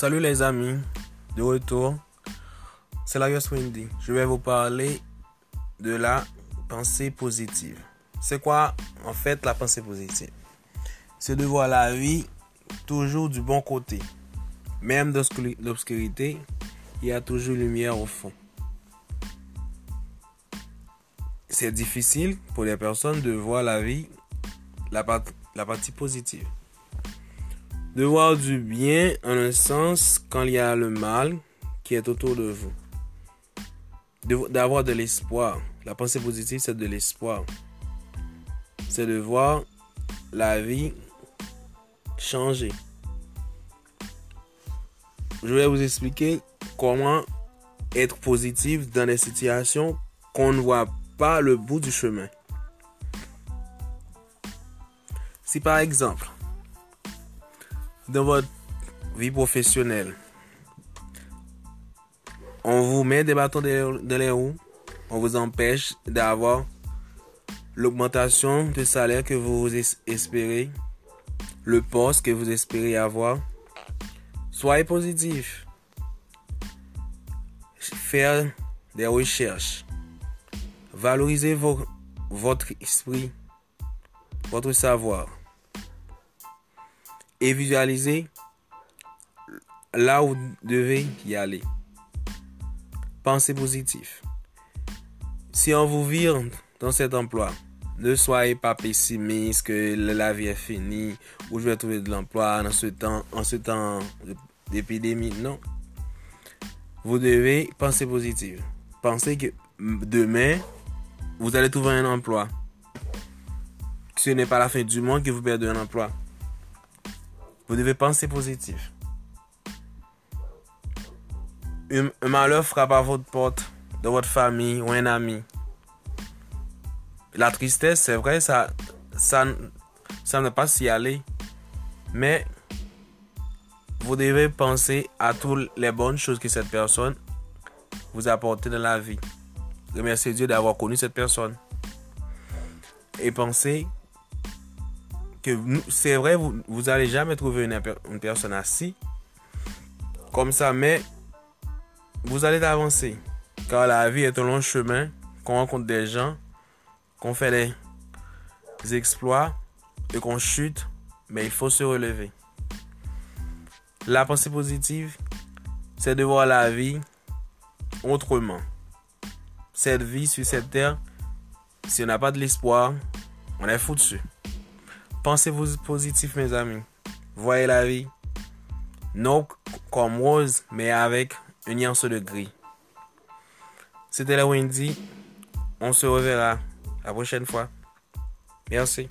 Salut les amis, de retour. C'est la Wendy. Je vais vous parler de la pensée positive. C'est quoi en fait la pensée positive? C'est de voir la vie toujours du bon côté. Même dans l'obscurité, il y a toujours lumière au fond. C'est difficile pour les personnes de voir la vie, la partie positive de voir du bien en un sens quand il y a le mal qui est autour de vous. D'avoir de, l'espoir. La pensée positive, c'est de l'espoir. C'est de voir la vie changer. Je vais vous expliquer comment être positif dans des situations qu'on ne voit pas le bout du chemin. Si par exemple, dans votre vie professionnelle, on vous met des bâtons dans les roues, on vous empêche d'avoir l'augmentation de salaire que vous espérez, le poste que vous espérez avoir. Soyez positif. Faire des recherches. Valorisez votre esprit, votre savoir et visualisez là où vous devez y aller. Pensez positif. Si on vous vire dans cet emploi, ne soyez pas pessimiste que la vie est finie ou je vais trouver de l'emploi en ce temps, en ce temps d'épidémie. Non. Vous devez penser positif. Pensez que demain, vous allez trouver un emploi. Ce n'est pas la fin du monde que vous perdez un emploi. Vous devez penser positif. Un, malheur frappe à votre porte, de votre famille ou un ami. La tristesse, c'est vrai, ça, ça, ça pas s'y aller. Mais vous devez penser à toutes les bonnes choses que cette personne vous a apportées dans la vie. Remerciez Dieu d'avoir connu cette personne. Et pensez c'est vrai, vous, allez jamais trouver une, personne assis comme ça, mais vous allez avancer. Car la vie est un long chemin, qu'on rencontre des gens, qu'on fait des exploits et qu'on chute, mais il faut se relever. La pensée positive, c'est de voir la vie autrement. Cette vie sur cette terre, si on n'a pas de l'espoir, on est foutu. Pensez-vous positif, mes amis. Voyez la vie, non comme rose, mais avec une nuance de gris. C'était la Wendy. On se reverra la prochaine fois. Merci.